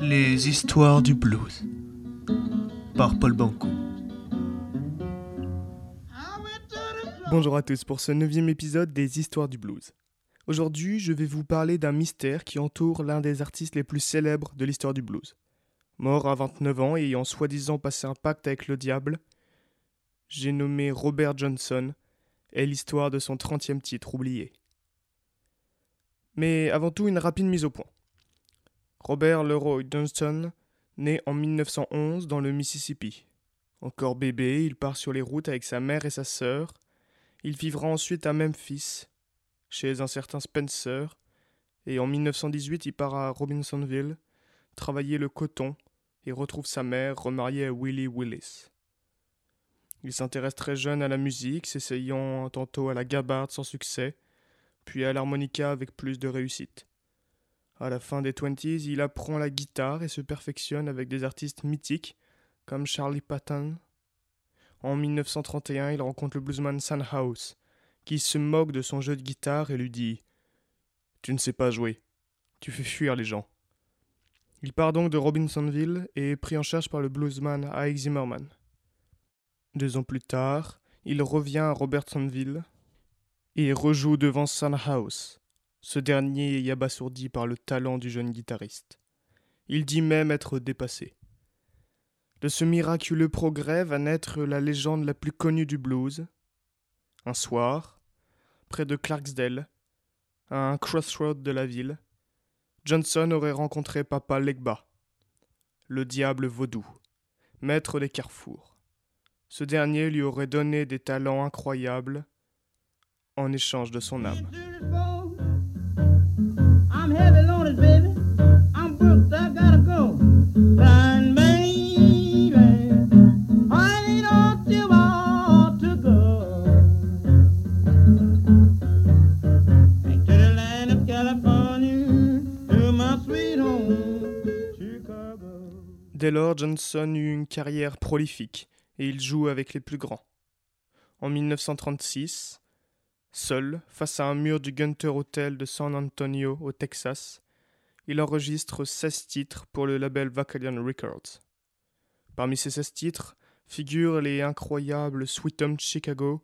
Les histoires du blues par Paul Banco. Bonjour à tous pour ce neuvième épisode des Histoires du blues. Aujourd'hui, je vais vous parler d'un mystère qui entoure l'un des artistes les plus célèbres de l'histoire du blues. Mort à 29 ans et ayant soi-disant passé un pacte avec le diable, j'ai nommé Robert Johnson et l'histoire de son 30e titre oublié. Mais avant tout, une rapide mise au point. Robert Leroy Johnston naît en 1911 dans le Mississippi. Encore bébé, il part sur les routes avec sa mère et sa sœur. Il vivra ensuite à Memphis, chez un certain Spencer, et en 1918 il part à Robinsonville, travailler le coton, et retrouve sa mère remariée à Willie Willis. Il s'intéresse très jeune à la musique, s'essayant tantôt à la gabarde sans succès, puis à l'harmonica avec plus de réussite. À la fin des twenties, il apprend la guitare et se perfectionne avec des artistes mythiques comme Charlie Patton. En 1931, il rencontre le bluesman House, qui se moque de son jeu de guitare et lui dit Tu ne sais pas jouer, tu fais fuir les gens. Il part donc de Robinsonville et est pris en charge par le bluesman Ike Zimmerman. Deux ans plus tard, il revient à Robertsonville et rejoue devant House, ce dernier est abasourdi par le talent du jeune guitariste. Il dit même être dépassé. De ce miraculeux progrès va naître la légende la plus connue du blues. Un soir, près de Clarksdale, à un crossroad de la ville, Johnson aurait rencontré Papa Legba, le diable vaudou, maître des carrefours. Ce dernier lui aurait donné des talents incroyables en échange de son âme. Lors, Johnson eut une carrière prolifique et il joue avec les plus grands. En 1936, seul, face à un mur du Gunter Hotel de San Antonio au Texas, il enregistre 16 titres pour le label Vacalion Records. Parmi ces 16 titres figurent les incroyables Sweet Home Chicago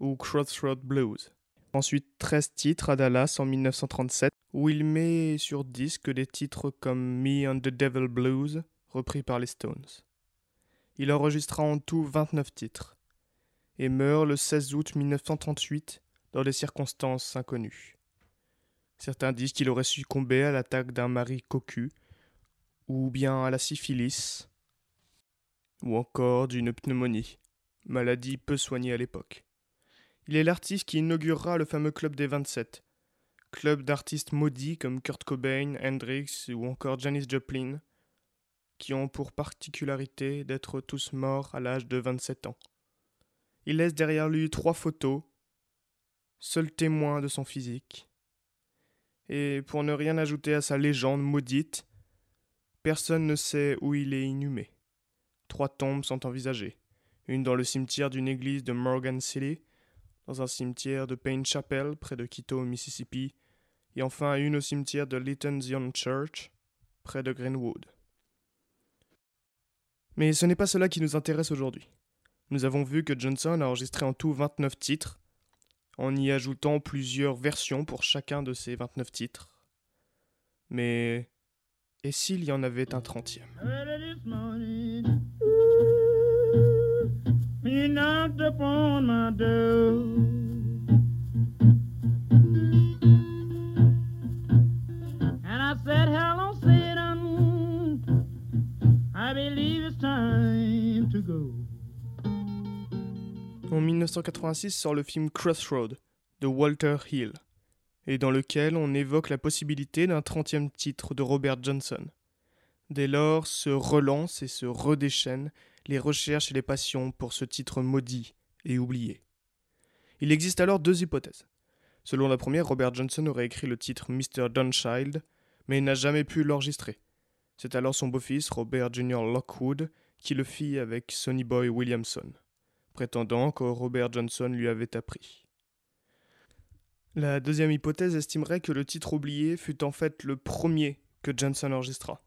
ou Crossroad Blues. Ensuite 13 titres à Dallas en 1937, où il met sur disque des titres comme Me and the Devil Blues, repris par les Stones. Il enregistra en tout 29 titres et meurt le 16 août 1938 dans des circonstances inconnues. Certains disent qu'il aurait succombé à l'attaque d'un mari cocu, ou bien à la syphilis, ou encore d'une pneumonie, maladie peu soignée à l'époque. Il est l'artiste qui inaugurera le fameux club des 27, club d'artistes maudits comme Kurt Cobain, Hendrix ou encore Janis Joplin, qui ont pour particularité d'être tous morts à l'âge de 27 ans. Il laisse derrière lui trois photos, seul témoin de son physique. Et pour ne rien ajouter à sa légende maudite, personne ne sait où il est inhumé. Trois tombes sont envisagées, une dans le cimetière d'une église de Morgan City, dans un cimetière de Payne Chapel près de Quito, Mississippi, et enfin une au cimetière de Lytton Zion Church près de Greenwood. Mais ce n'est pas cela qui nous intéresse aujourd'hui. Nous avons vu que Johnson a enregistré en tout 29 titres, en y ajoutant plusieurs versions pour chacun de ces 29 titres. Mais et s'il y en avait un trentième? En 1986 sort le film Crossroad de Walter Hill, et dans lequel on évoque la possibilité d'un trentième titre de Robert Johnson. Dès lors se relancent et se redéchaînent les recherches et les passions pour ce titre maudit et oublié. Il existe alors deux hypothèses. Selon la première, Robert Johnson aurait écrit le titre Mr. Dunchild, mais n'a jamais pu l'enregistrer. C'est alors son beau-fils, Robert Jr. Lockwood, qui le fit avec Sonny Boy Williamson, prétendant que Robert Johnson lui avait appris. La deuxième hypothèse estimerait que le titre oublié fut en fait le premier que Johnson enregistra.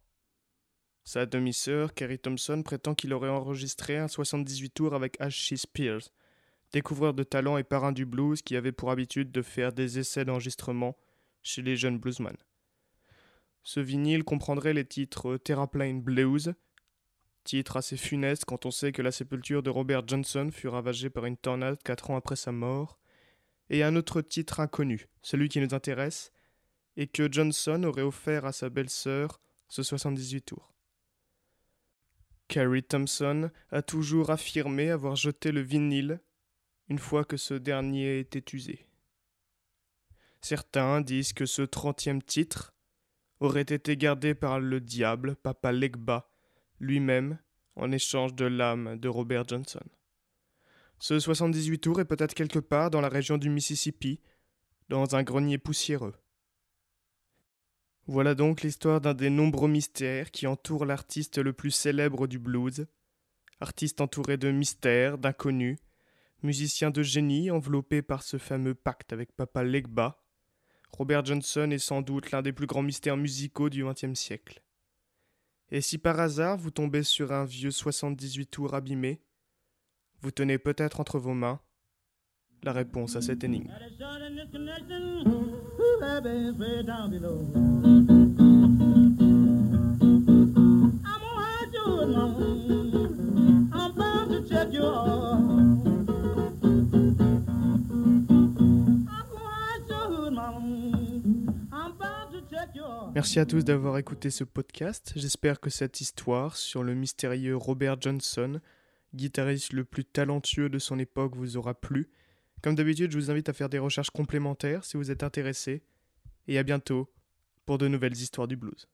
Sa demi-sœur, Carrie Thompson, prétend qu'il aurait enregistré un 78 tours avec H.C. Spears, découvreur de talent et parrain du blues qui avait pour habitude de faire des essais d'enregistrement chez les jeunes bluesmen. Ce vinyle comprendrait les titres Terraplane Blues, titre assez funeste quand on sait que la sépulture de Robert Johnson fut ravagée par une tornade quatre ans après sa mort, et un autre titre inconnu, celui qui nous intéresse, et que Johnson aurait offert à sa belle-sœur ce 78 tours. Carrie Thompson a toujours affirmé avoir jeté le vinyle une fois que ce dernier était usé. Certains disent que ce trentième titre aurait été gardé par le diable, Papa Legba, lui-même, en échange de l'âme de Robert Johnson. Ce 78 tours est peut-être quelque part dans la région du Mississippi, dans un grenier poussiéreux. Voilà donc l'histoire d'un des nombreux mystères qui entourent l'artiste le plus célèbre du blues, artiste entouré de mystères, d'inconnus, musicien de génie enveloppé par ce fameux pacte avec Papa Legba. Robert Johnson est sans doute l'un des plus grands mystères musicaux du XXe siècle. Et si par hasard vous tombez sur un vieux 78 tours abîmé, vous tenez peut-être entre vos mains la réponse à cette énigme. Merci à tous d'avoir écouté ce podcast. J'espère que cette histoire sur le mystérieux Robert Johnson, guitariste le plus talentueux de son époque, vous aura plu. Comme d'habitude, je vous invite à faire des recherches complémentaires si vous êtes intéressé. Et à bientôt pour de nouvelles histoires du blues.